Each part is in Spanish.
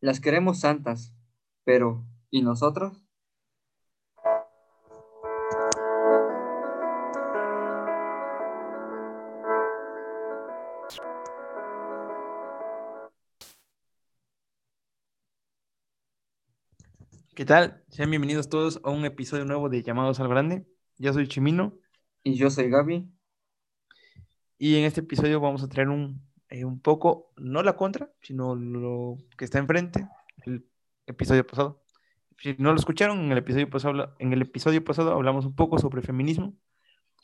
Las queremos santas, pero ¿y nosotros? ¿Qué tal? Sean bienvenidos todos a un episodio nuevo de Llamados al Grande. Yo soy Chimino Y yo soy Gaby. y en este episodio vamos a traer un, eh, un poco, no la contra, sino lo que está enfrente, el episodio pasado. Si no lo escucharon, en el episodio pasado, en el episodio pasado hablamos un poco sobre feminismo.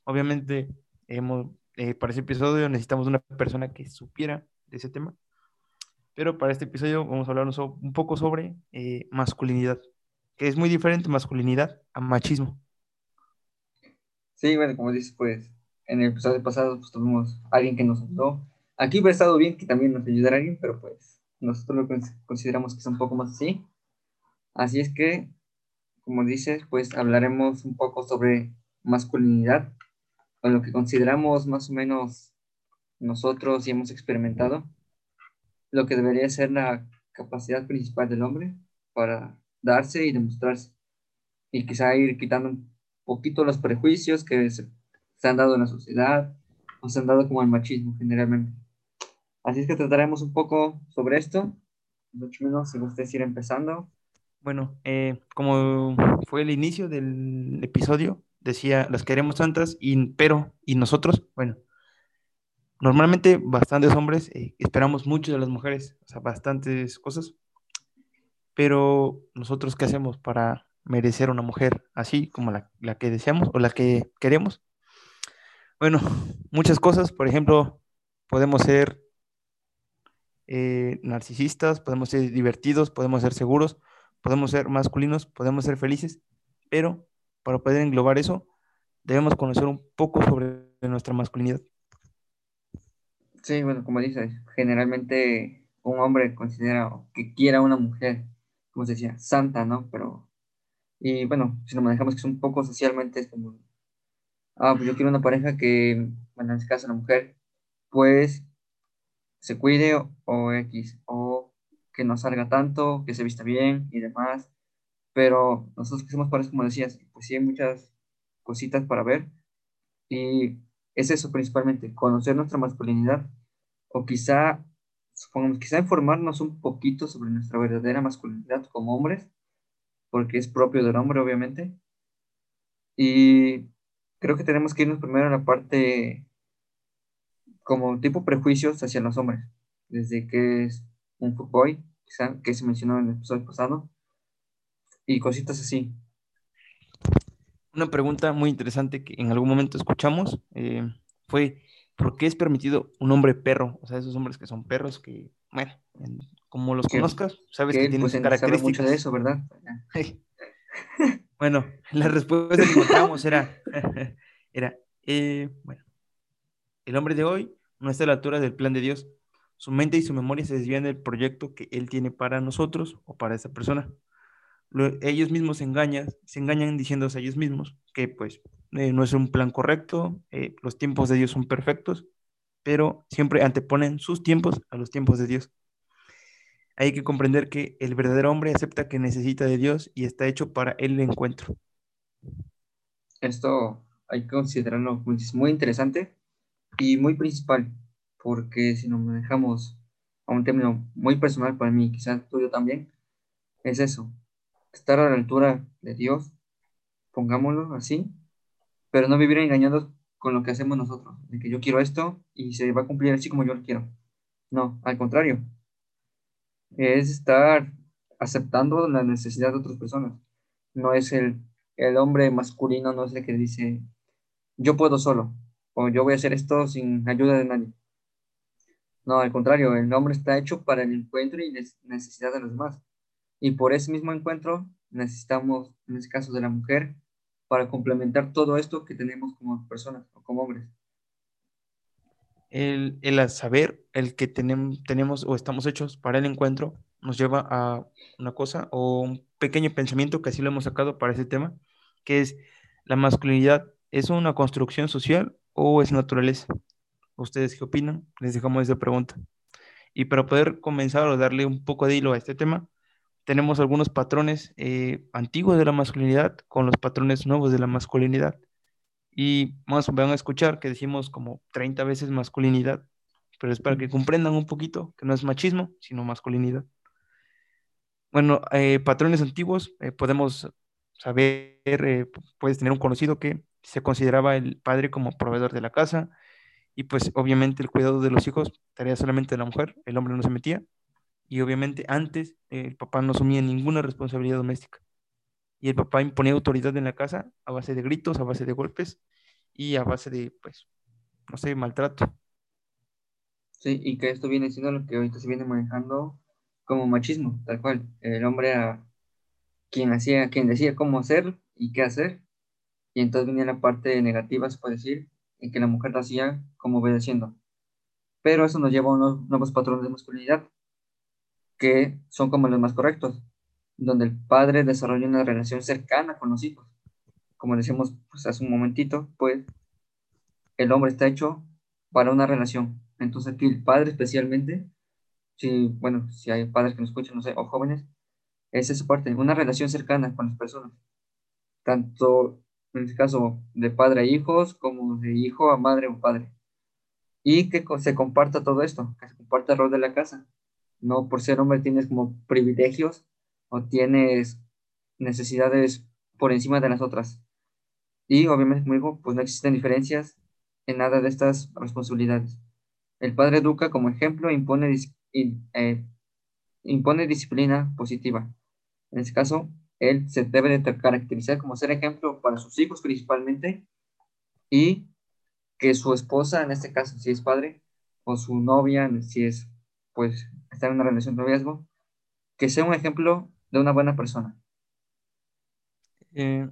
Obviamente, hemos, eh, para ese episodio necesitamos una persona que supiera de ese tema. Pero para este episodio vamos a hablar un poco sobre eh, masculinidad, que es muy diferente masculinidad a machismo. Sí, bueno, como dices, pues en el episodio pasado pues, tuvimos a alguien que nos ayudó. Aquí hubiera estado bien que también nos ayudara alguien, pero pues nosotros lo cons- consideramos que es un poco más así. Así es que, como dices, pues hablaremos un poco sobre masculinidad, o lo que consideramos más o menos nosotros y hemos experimentado, lo que debería ser la capacidad principal del hombre para darse y demostrarse, y quizá ir quitando un poquito los prejuicios que se, se han dado en la sociedad, o se han dado como el machismo generalmente. Así es que trataremos un poco sobre esto. Mucho menos si ustedes ir empezando. Bueno, eh, como fue el inicio del episodio, decía, las queremos tantas, y, pero, ¿y nosotros? Bueno, normalmente bastantes hombres eh, esperamos mucho de las mujeres, o sea, bastantes cosas, pero nosotros, ¿qué hacemos para merecer una mujer así como la, la que deseamos o la que queremos? Bueno, muchas cosas, por ejemplo, podemos ser eh, narcisistas, podemos ser divertidos, podemos ser seguros, podemos ser masculinos, podemos ser felices, pero para poder englobar eso, debemos conocer un poco sobre nuestra masculinidad. Sí, bueno, como dices, generalmente un hombre considera que quiera una mujer, como se decía, santa, ¿no? Pero, y bueno, si lo manejamos que es un poco socialmente, es como, ah, pues yo quiero una pareja que, bueno, en este caso mujer, pues se cuide o, X, o que no salga tanto, que se vista bien y demás. Pero nosotros que somos como decías, pues sí hay muchas cositas para ver. Y es eso principalmente, conocer nuestra masculinidad o quizá, supongamos, quizá informarnos un poquito sobre nuestra verdadera masculinidad como hombres, porque es propio del hombre, obviamente. Y creo que tenemos que irnos primero a la parte como tipo prejuicios hacia los hombres, desde que es un fuckboy, quizá, que se mencionó en el episodio pasado, y cositas así. Una pregunta muy interesante que en algún momento escuchamos eh, fue, ¿por qué es permitido un hombre perro? O sea, esos hombres que son perros que, bueno, en- como los Que- conozcas, sabes que que tienen pues, sabe mucho características. de eso, ¿verdad? Bueno, la respuesta que encontramos era, era eh, bueno, el hombre de hoy no está a la altura del plan de Dios. Su mente y su memoria se desvían del proyecto que Él tiene para nosotros o para esa persona. Lo- ellos mismos se engañan, se engañan diciéndose a ellos mismos que pues eh, no es un plan correcto, eh, los tiempos de Dios son perfectos, pero siempre anteponen sus tiempos a los tiempos de Dios. Hay que comprender que el verdadero hombre acepta que necesita de Dios y está hecho para el encuentro. Esto hay que considerarlo muy interesante y muy principal, porque si nos manejamos a un término muy personal para mí, quizás tuyo también, es eso, estar a la altura de Dios, pongámoslo así, pero no vivir engañados con lo que hacemos nosotros, de que yo quiero esto y se va a cumplir así como yo lo quiero. No, al contrario, es estar aceptando la necesidad de otras personas. No es el, el hombre masculino, no es el que dice, yo puedo solo, o yo voy a hacer esto sin ayuda de nadie. No, al contrario, el hombre está hecho para el encuentro y necesidad de los demás. Y por ese mismo encuentro necesitamos, en este caso de la mujer, para complementar todo esto que tenemos como personas o como hombres. El, el saber el que tenem- tenemos o estamos hechos para el encuentro nos lleva a una cosa o un pequeño pensamiento que así lo hemos sacado para ese tema, que es la masculinidad, ¿es una construcción social o es naturaleza? ¿Ustedes qué opinan? Les dejamos esa pregunta. Y para poder comenzar o darle un poco de hilo a este tema, tenemos algunos patrones eh, antiguos de la masculinidad con los patrones nuevos de la masculinidad. Y vamos, van a escuchar que decimos como 30 veces masculinidad, pero es para que comprendan un poquito que no es machismo, sino masculinidad. Bueno, eh, patrones antiguos, eh, podemos saber, puedes tener un conocido que se consideraba el padre como proveedor de la casa y pues obviamente el cuidado de los hijos, tarea solamente de la mujer, el hombre no se metía y obviamente antes el papá no asumía ninguna responsabilidad doméstica. Y el papá imponía autoridad en la casa a base de gritos, a base de golpes y a base de, pues, no sé, maltrato. Sí, y que esto viene siendo lo que ahorita se viene manejando como machismo, tal cual. El hombre a quien hacía, quien decía cómo hacer y qué hacer. Y entonces venía la parte negativa, se puede decir, en que la mujer lo hacía como obedeciendo. Pero eso nos lleva a unos nuevos patrones de masculinidad, que son como los más correctos, donde el padre desarrolla una relación cercana con los hijos. Como decíamos pues, hace un momentito, pues el hombre está hecho para una relación. Entonces aquí el padre especialmente, si, bueno, si hay padres que nos escuchan, no sé, o jóvenes, es esa parte, una relación cercana con las personas. Tanto en este caso de padre a hijos, como de hijo a madre o padre. Y que se comparta todo esto, que se comparta el rol de la casa no por ser hombre tienes como privilegios o tienes necesidades por encima de las otras. Y obviamente, como digo, pues no existen diferencias en nada de estas responsabilidades. El padre educa como ejemplo impone, eh, impone disciplina positiva. En este caso, él se debe de caracterizar como ser ejemplo para sus hijos principalmente y que su esposa, en este caso, si es padre, o su novia, si es pues estar en una relación de riesgo, que sea un ejemplo de una buena persona. Eh,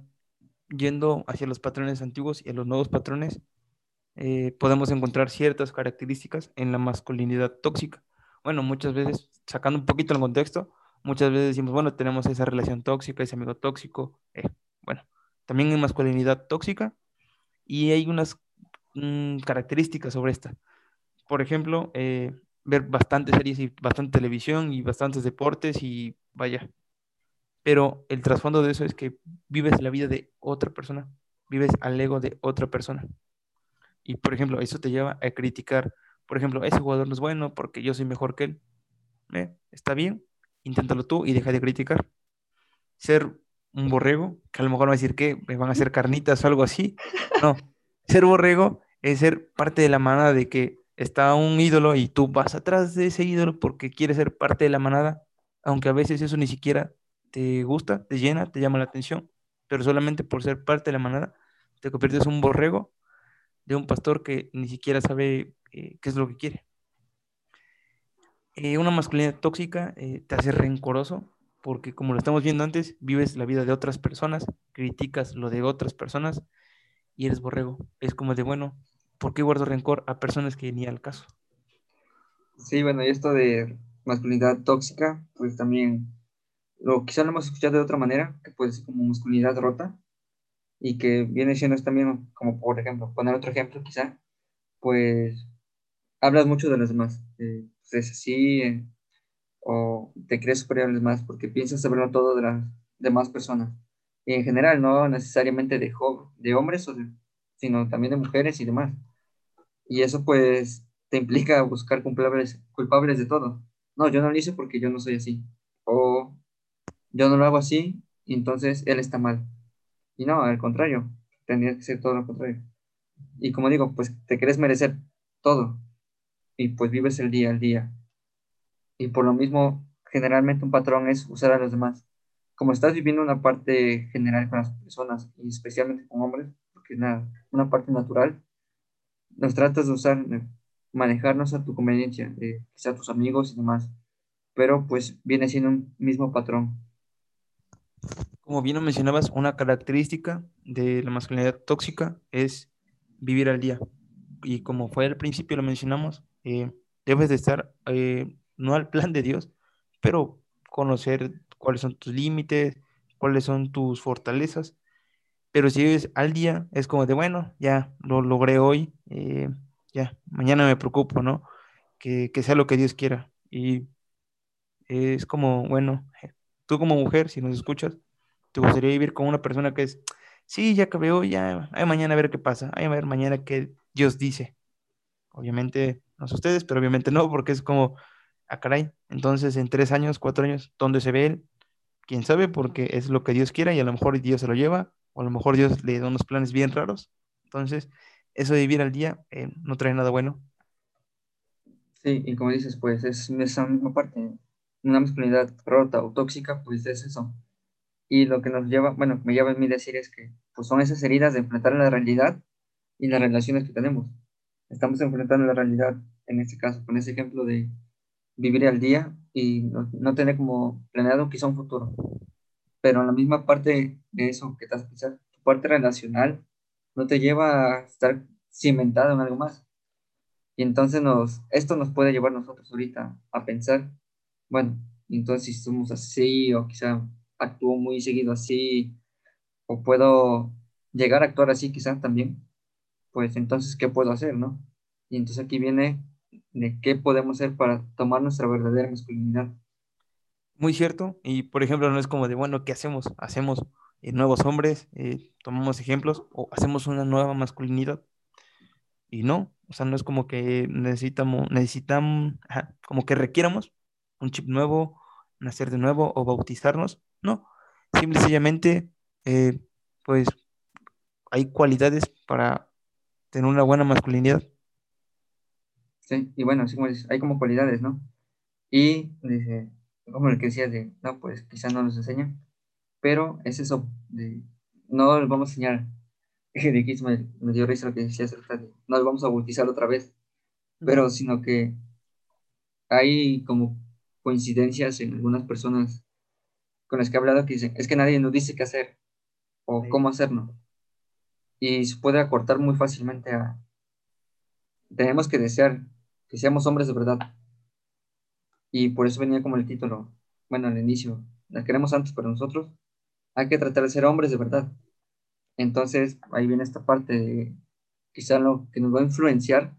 yendo hacia los patrones antiguos y a los nuevos patrones, eh, podemos encontrar ciertas características en la masculinidad tóxica. Bueno, muchas veces, sacando un poquito el contexto, muchas veces decimos, bueno, tenemos esa relación tóxica, ese amigo tóxico. Eh, bueno, también hay masculinidad tóxica y hay unas mm, características sobre esta. Por ejemplo, ver bastantes series y bastante televisión y bastantes deportes y vaya. Pero el trasfondo de eso es que vives la vida de otra persona, vives al ego de otra persona. Y por ejemplo, eso te lleva a criticar, por ejemplo, ese jugador no es bueno porque yo soy mejor que él. ¿Eh? Está bien, inténtalo tú y deja de criticar. Ser un borrego, que a lo mejor va a decir que van a hacer carnitas o algo así. No, ser borrego es ser parte de la manada de que está un ídolo y tú vas atrás de ese ídolo porque quieres ser parte de la manada, aunque a veces eso ni siquiera te gusta, te llena, te llama la atención, pero solamente por ser parte de la manada te conviertes en un borrego de un pastor que ni siquiera sabe eh, qué es lo que quiere. Eh, una masculinidad tóxica eh, te hace rencoroso porque como lo estamos viendo antes, vives la vida de otras personas, criticas lo de otras personas y eres borrego. Es como de, bueno, ¿por qué guardo rencor a personas que ni al caso? Sí, bueno, y esto de masculinidad tóxica, pues también lo quizá lo hemos escuchado de otra manera, que puede ser como masculinidad rota, y que viene siendo también como, por ejemplo, poner otro ejemplo quizá, pues hablas mucho de los demás, eh, pues, es así, eh, o te crees superior a los demás porque piensas saberlo todo de las demás personas, y en general, no necesariamente de, de hombres, sino también de mujeres y demás. Y eso pues te implica buscar culpables, culpables de todo. No, yo no lo hice porque yo no soy así. O yo no lo hago así y entonces él está mal. Y no, al contrario, tendría que ser todo lo contrario. Y como digo, pues te quieres merecer todo y pues vives el día al día. Y por lo mismo, generalmente un patrón es usar a los demás. Como estás viviendo una parte general con las personas y especialmente con hombres, porque es una parte natural, nos tratas de usar, manejarnos a tu conveniencia, eh, quizá tus amigos y demás, pero pues viene siendo un mismo patrón. Como bien mencionabas, una característica de la masculinidad tóxica es vivir al día. Y como fue al principio lo mencionamos, eh, debes de estar eh, no al plan de Dios, pero conocer cuáles son tus límites, cuáles son tus fortalezas pero si vives al día, es como de, bueno, ya lo logré hoy, eh, ya, mañana me preocupo, ¿no? Que, sea lo que Dios quiera. Y es como, bueno, tú como mujer, si nos escuchas, te gustaría vivir con una persona que es, sí, ya acabé ya, hay mañana a ver qué pasa, hay a ver mañana qué Dios dice. Obviamente, ustedes, pero obviamente no, porque es como, ah, caray, entonces en tres años, cuatro años, ¿dónde se ve él? Quién sabe, porque es lo que Dios quiera y a lo mejor Dios se lo lleva, o a lo mejor Dios le da unos planes bien raros. Entonces, eso de vivir al día eh, no trae nada bueno. Sí, y como dices, pues es esa misma parte, una masculinidad rota o tóxica, pues es eso. Y lo que nos lleva, bueno, me lleva a mí decir es que pues son esas heridas de enfrentar la realidad y las relaciones que tenemos. Estamos enfrentando la realidad, en este caso, con ese ejemplo de vivir al día y no, tener como planeado quizá un futuro. Pero la misma parte de eso que estás pensando, tu parte relacional no te lleva a estar cimentado en algo más. Y entonces nos, esto nos puede llevar nosotros ahorita a pensar, bueno, entonces si somos así o quizá actúo muy seguido así o puedo llegar a actuar así quizá también, pues entonces, ¿qué puedo hacer, no? Y entonces aquí viene de qué podemos hacer para tomar nuestra verdadera masculinidad. Muy cierto, y por ejemplo, no es como de, bueno, ¿qué hacemos? Hacemos eh, nuevos hombres, eh, tomamos ejemplos o hacemos una nueva masculinidad. Y no, o sea, no es como que necesitamos, necesitamos, como que requiéramos un chip nuevo, nacer de nuevo o bautizarnos. No, simple y sencillamente, eh, pues hay cualidades para tener una buena masculinidad. Sí, y bueno, así como dices, hay como cualidades, ¿no? Y dice, como el que decía de, no, pues quizás no nos enseñan, pero es eso, de, no les vamos a enseñar, de que me, me, dio risa lo que decía acerca de, no les vamos a bautizar otra vez, pero sino que hay como coincidencias en algunas personas con las que he hablado que dicen, es que nadie nos dice qué hacer o cómo hacerlo. Y se puede acortar muy fácilmente a, tenemos que desear que seamos hombres de verdad. Y por eso venía como el título, bueno, al inicio, la queremos antes para nosotros, hay que tratar de ser hombres de verdad. Entonces, ahí viene esta parte de quizá lo que nos va a influenciar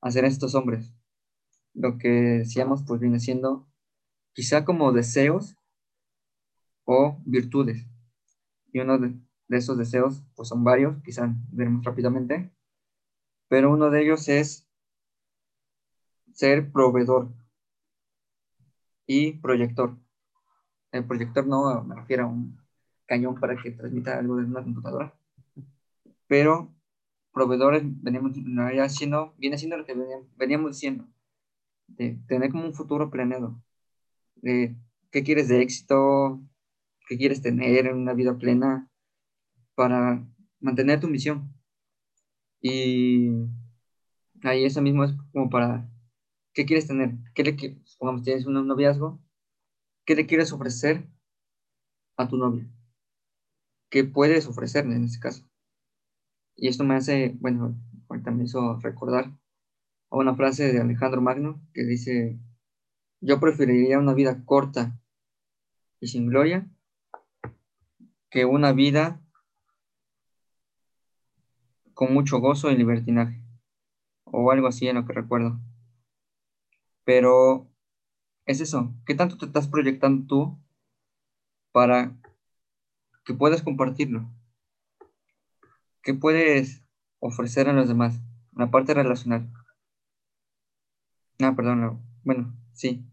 a ser estos hombres. Lo que decíamos, pues viene siendo quizá como deseos o virtudes. Y uno de, de esos deseos, pues son varios, quizá veremos rápidamente, pero uno de ellos es ser proveedor y proyector. El proyector no me refiero a un cañón para que transmita algo de una computadora, pero proveedores venimos haciendo, viene siendo lo que veníamos diciendo, de tener como un futuro planeado, de qué quieres de éxito, qué quieres tener en una vida plena para mantener tu misión. Y ahí eso mismo es como para ¿Qué quieres tener? ¿Qué le, supongamos, tienes un noviazgo, ¿qué le quieres ofrecer a tu novia? ¿Qué puedes ofrecerle en este caso? Y esto me hace, bueno, ahorita me hizo recordar a una frase de Alejandro Magno que dice, yo preferiría una vida corta y sin gloria que una vida con mucho gozo y libertinaje, o algo así en lo que recuerdo. Pero es eso, ¿qué tanto te estás proyectando tú para que puedas compartirlo? ¿Qué puedes ofrecer a los demás? La parte relacional. Ah, perdón, bueno, sí.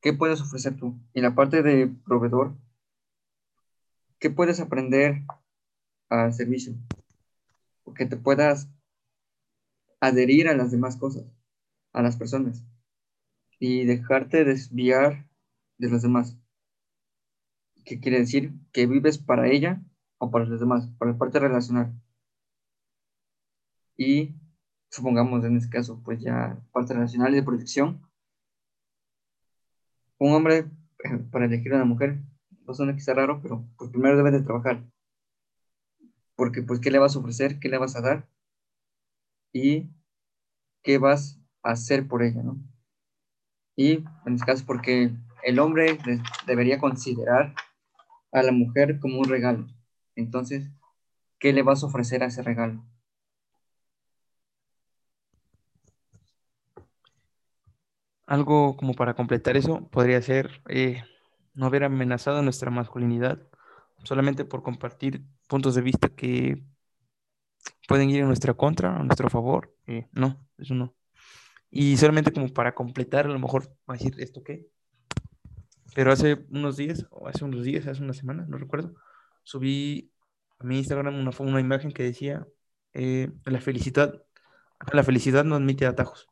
¿Qué puedes ofrecer tú? Y la parte de proveedor, ¿qué puedes aprender al servicio? Que te puedas adherir a las demás cosas a las personas y dejarte desviar de los demás. ¿Qué quiere decir? Que vives para ella o para los demás, para la parte relacional. Y supongamos en este caso, pues ya parte relacional y de protección. Un hombre eh, para elegir a una mujer, no suena quizá raro, pero pues primero debe de trabajar. Porque pues, ¿qué le vas a ofrecer? ¿Qué le vas a dar? ¿Y qué vas hacer por ella, ¿no? Y en este caso, porque el hombre debería considerar a la mujer como un regalo. Entonces, ¿qué le vas a ofrecer a ese regalo? algo como para completar eso podría ser eh, no haber amenazado nuestra masculinidad solamente por compartir puntos de vista que pueden ir en nuestra contra, a nuestro favor. Eh, no, eso no. Y solamente como para completar, a lo mejor va a decir esto qué. Pero hace unos días, o hace unos días, hace una semana, no recuerdo, subí a mi Instagram una, una imagen que decía eh, la felicidad, la felicidad no admite atajos.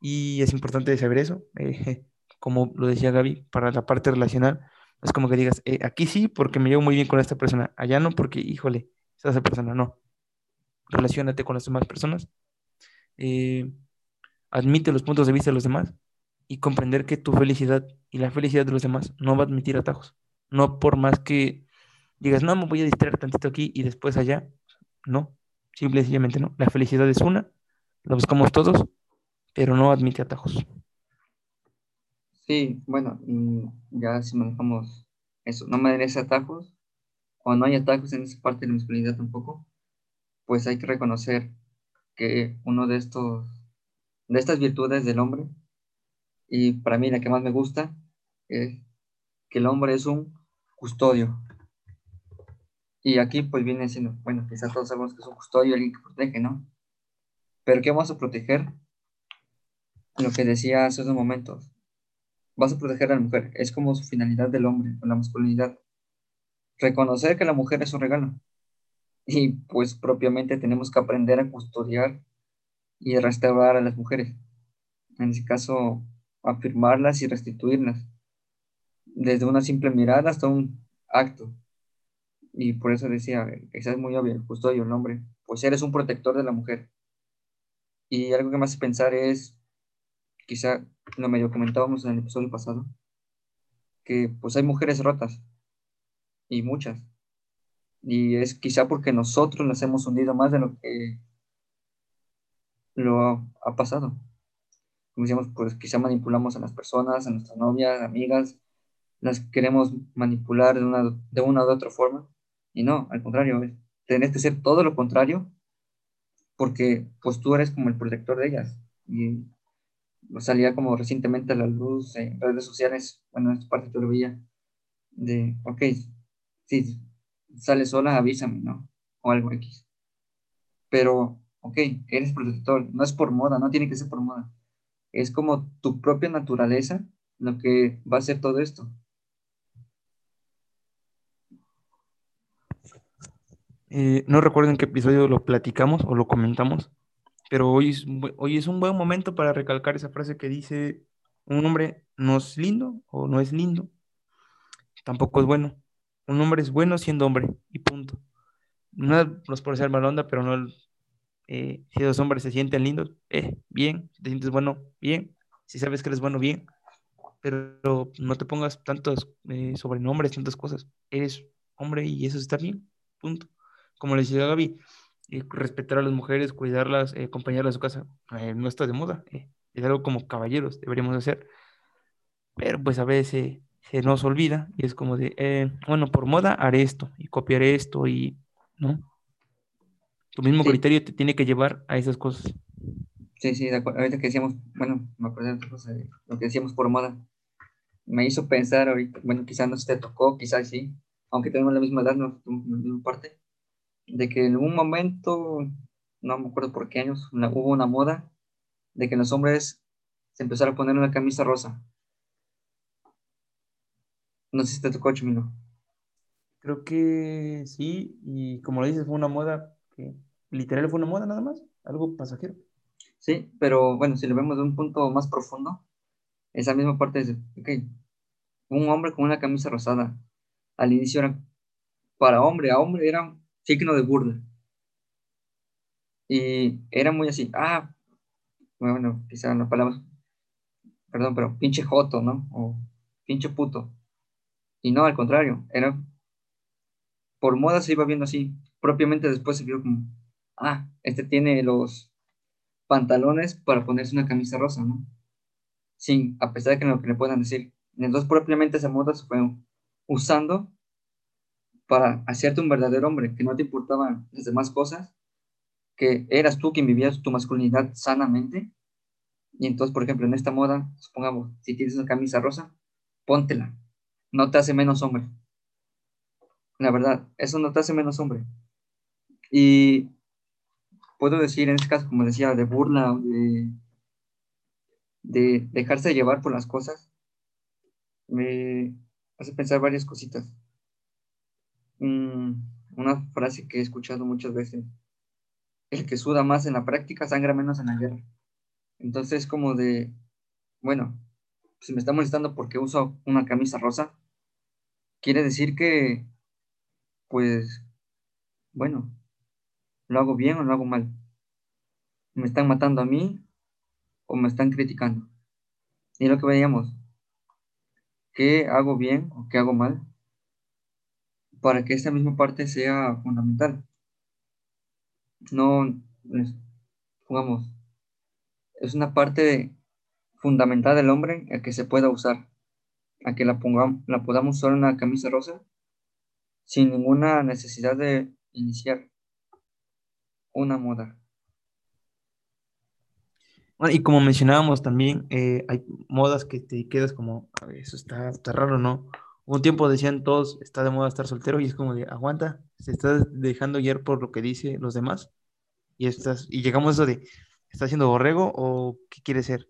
Y es importante saber eso, eh, como lo decía Gaby, para la parte relacional, es como que digas, eh, aquí sí porque me llevo muy bien con esta persona, allá no porque, híjole, esa persona no. Relaciónate con las demás personas, admite los puntos de vista de los demás y comprender que tu felicidad y la felicidad de los demás no va a admitir atajos. No por más que digas, no, me voy a distraer tantito aquí y después allá. No, simple y sencillamente no. La felicidad es una, la buscamos todos, pero no admite atajos. Sí, bueno, ya si manejamos eso, no merece atajos, o no hay atajos en esa parte de la masculinidad tampoco, pues hay que reconocer que uno de estos, de estas virtudes del hombre, y para mí la que más me gusta, es que el hombre es un custodio. Y aquí pues viene siendo, bueno, quizás todos sabemos que es un custodio, alguien que protege, ¿no? Pero ¿qué vamos a proteger? Lo que decía hace unos momentos. Vas a proteger a la mujer. Es como su finalidad del hombre, con la masculinidad. Reconocer que la mujer es un regalo. Y pues propiamente tenemos que aprender a custodiar y restaurar a las mujeres. En ese caso, afirmarlas y restituirlas. Desde una simple mirada hasta un acto y por eso decía, quizás es muy obvio, el custodio, el nombre, pues eres un protector de la mujer. Y algo que me hace pensar es, quizá lo medio comentábamos en el episodio pasado, que pues hay mujeres rotas, y muchas. Y es quizá porque nosotros las hemos hundido más de lo que lo ha pasado. Como decíamos, pues quizá manipulamos a las personas, a nuestras novias, amigas, las queremos manipular de una, de una u otra forma y no, al contrario, tenés que ser todo lo contrario, porque pues tú eres como el protector de ellas. Y salía como recientemente a la luz en redes sociales, bueno, en esta parte todavía, de, ok, si sale sola, avísame, ¿no? O algo X. Pero, ok, eres protector, no es por moda, no tiene que ser por moda. Es como tu propia naturaleza lo que va a hacer todo esto. Eh, no recuerdo en qué episodio lo platicamos o lo comentamos, pero hoy es, hoy es un buen momento para recalcar esa frase que dice, un hombre no es lindo o no es lindo, tampoco es bueno. Un hombre es bueno siendo hombre y punto. No es por ser mal onda, pero no, eh, si los hombres se sienten lindos, eh, bien, si te sientes bueno, bien, si sabes que eres bueno, bien, pero no te pongas tantos eh, sobrenombres, tantas cosas. Eres hombre y eso está bien, punto como le decía Gaby, eh, respetar a las mujeres, cuidarlas, eh, acompañarlas a su casa, eh, no está de moda, es algo como caballeros deberíamos hacer, pero pues a veces se nos olvida y es como de, bueno, por moda haré esto y copiaré esto y, ¿no? Tu mismo criterio te tiene que llevar a esas cosas. Sí, sí, de acuerdo. Ahorita que decíamos, bueno, me acuerdo de cosa, lo que decíamos por moda. Me hizo pensar ahorita, bueno, quizás no se te tocó, quizás sí, aunque tenemos la misma edad, no, la misma parte, de que en un momento, no me acuerdo por qué años, hubo una moda de que los hombres se empezaron a poner una camisa rosa. No sé si te tocó, Chumino. Creo que sí, y como lo dices, fue una moda que literal fue una moda nada más, algo pasajero. Sí, pero bueno, si lo vemos de un punto más profundo, esa misma parte es, ok, un hombre con una camisa rosada, al inicio era para hombre, a hombre era signo de burla. Y era muy así, ah, bueno, quizá la palabra, perdón, pero pinche joto, ¿no? O pinche puto. Y no, al contrario, era, por moda se iba viendo así. Propiamente después se vio como, ah, este tiene los pantalones para ponerse una camisa rosa, ¿no? Sin, a pesar de que no que le puedan decir. Entonces, propiamente esa moda se fue usando para hacerte un verdadero hombre, que no te importaban las demás cosas, que eras tú quien vivías tu masculinidad sanamente Y entonces, por ejemplo, en esta moda, supongamos, si tienes una camisa rosa, póntela. No te hace menos hombre. La verdad, eso no te hace menos hombre. Y puedo decir en este caso, como decía, de burla de, de dejarse llevar por las cosas, me hace pensar varias cositas. Una frase que he escuchado muchas veces, el que suda más en la práctica sangra menos en la guerra. Entonces, como de, bueno, si me está molestando porque uso una camisa rosa, quiere decir que, pues, bueno, ¿lo hago bien o lo hago mal? ¿Me están matando a mí o me están criticando? Y lo que veíamos, ¿qué hago bien o qué hago mal? Para que esta misma parte sea fundamental. No, jugamos, es una parte fundamental del hombre a que se pueda usar, a que la, pongamos, la podamos usar en una camisa rosa sin ninguna necesidad de iniciar una moda. Bueno, y como mencionábamos también, eh, hay modas que te quedas como, eso está, está raro, ¿no? Un tiempo decían todos, está de moda estar soltero y es como de, aguanta, se está dejando guiar por lo que dicen los demás y, estás, y llegamos a eso de, ¿está haciendo borrego o qué quiere ser?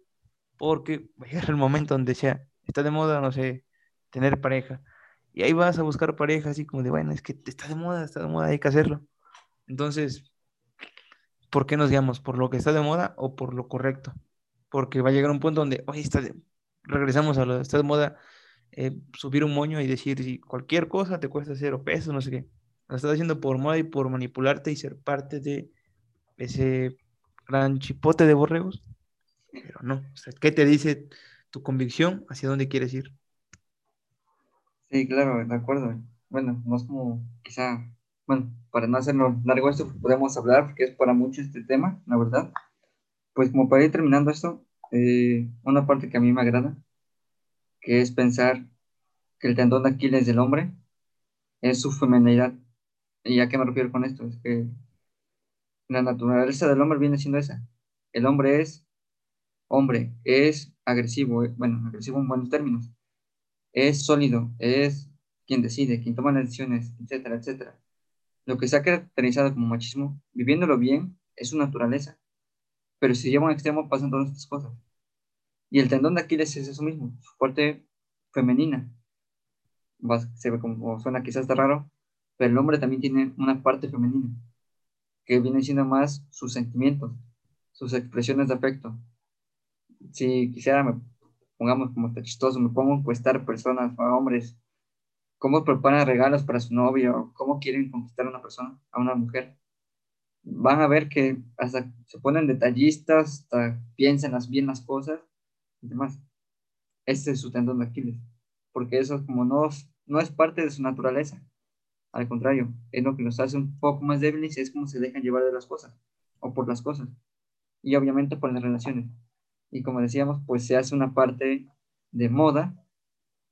Porque va a llegar el momento donde sea, está de moda, no sé, tener pareja. Y ahí vas a buscar pareja así como de, bueno, es que está de moda, está de moda, hay que hacerlo. Entonces, ¿por qué nos guiamos? ¿Por lo que está de moda o por lo correcto? Porque va a llegar un punto donde, oye, está regresamos a lo está de moda, eh, subir un moño y decir, si cualquier cosa te cuesta cero pesos, no sé qué. Lo estás haciendo por moda y por manipularte y ser parte de ese gran chipote de borregos, pero no. ¿Qué te dice tu convicción? ¿Hacia dónde quieres ir? Sí, claro, de acuerdo. Bueno, no es como quizá, bueno, para no hacerlo largo esto, podemos hablar, porque es para mucho este tema, la verdad. Pues como para ir terminando esto, eh, una parte que a mí me agrada, que es pensar que el tendón de Aquiles del hombre es su feminidad. ¿Y a qué me refiero con esto? Es que la naturaleza del hombre viene siendo esa. El hombre es hombre, es agresivo, eh, bueno, agresivo en buenos términos, es sólido, es quien decide, quien toma las decisiones, etcétera, etcétera. Lo que se ha caracterizado como machismo, viviéndolo bien, es su naturaleza. Pero si lleva un extremo, pasan todas estas cosas. Y el tendón de Aquiles es eso mismo, su parte femenina. Se ve como suena quizás está raro, pero el hombre también tiene una parte femenina que vienen siendo más sus sentimientos, sus expresiones de afecto. Si quisiera, me, pongamos como está chistoso, me pongo a encuestar personas, a hombres, cómo preparan regalos para su novio, cómo quieren conquistar a una persona, a una mujer. Van a ver que hasta se ponen detallistas, hasta piensan bien las cosas y demás. Este es su tendón de Aquiles, porque eso como no, no es parte de su naturaleza. Al contrario, es lo que los hace un poco más débiles, es como se dejan llevar de las cosas, o por las cosas, y obviamente por las relaciones. Y como decíamos, pues se hace una parte de moda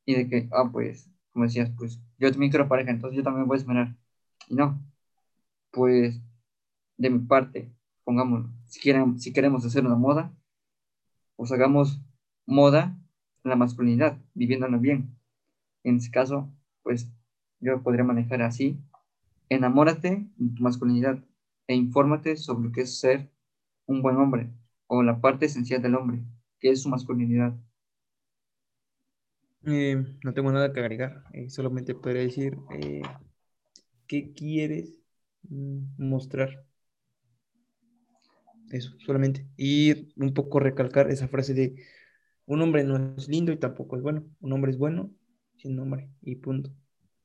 y de que, ah, pues, como decías, pues yo también quiero pareja, entonces yo también voy a esperar. Y no, pues de mi parte, pongamos, si, quieren, si queremos hacer una moda, pues hagamos moda la masculinidad, viviéndola bien. En este caso, pues yo podría manejar así. Enamórate de tu masculinidad e infórmate sobre lo que es ser un buen hombre o la parte esencial del hombre, que es su masculinidad. Eh, no tengo nada que agregar, eh, solamente podría decir eh, qué quieres mm, mostrar. Eso, solamente. Y un poco recalcar esa frase de un hombre no es lindo y tampoco es bueno. Un hombre es bueno sin nombre y punto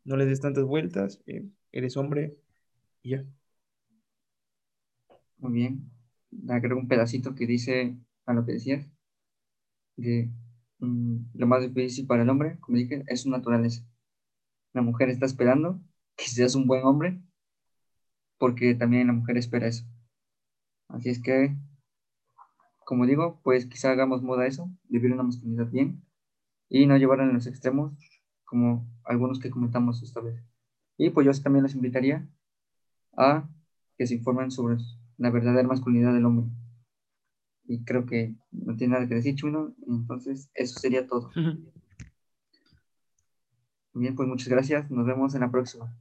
no le des tantas vueltas, eh, eres hombre y ya. Muy bien. Agrego un pedacito que dice a lo que decías, de mm, lo más difícil para el hombre, como dije, es su naturaleza. La mujer está esperando que seas un buen hombre, porque también la mujer espera eso. Así es que, como digo, pues quizá hagamos moda eso, vivir una masculinidad bien y no llevar a los extremos como algunos que comentamos esta vez. Y pues yo también les invitaría a que se informen sobre la verdadera masculinidad del hombre. Y creo que no tiene nada que decir, Chuno. Entonces, eso sería todo. Bien, pues muchas gracias. Nos vemos en la próxima.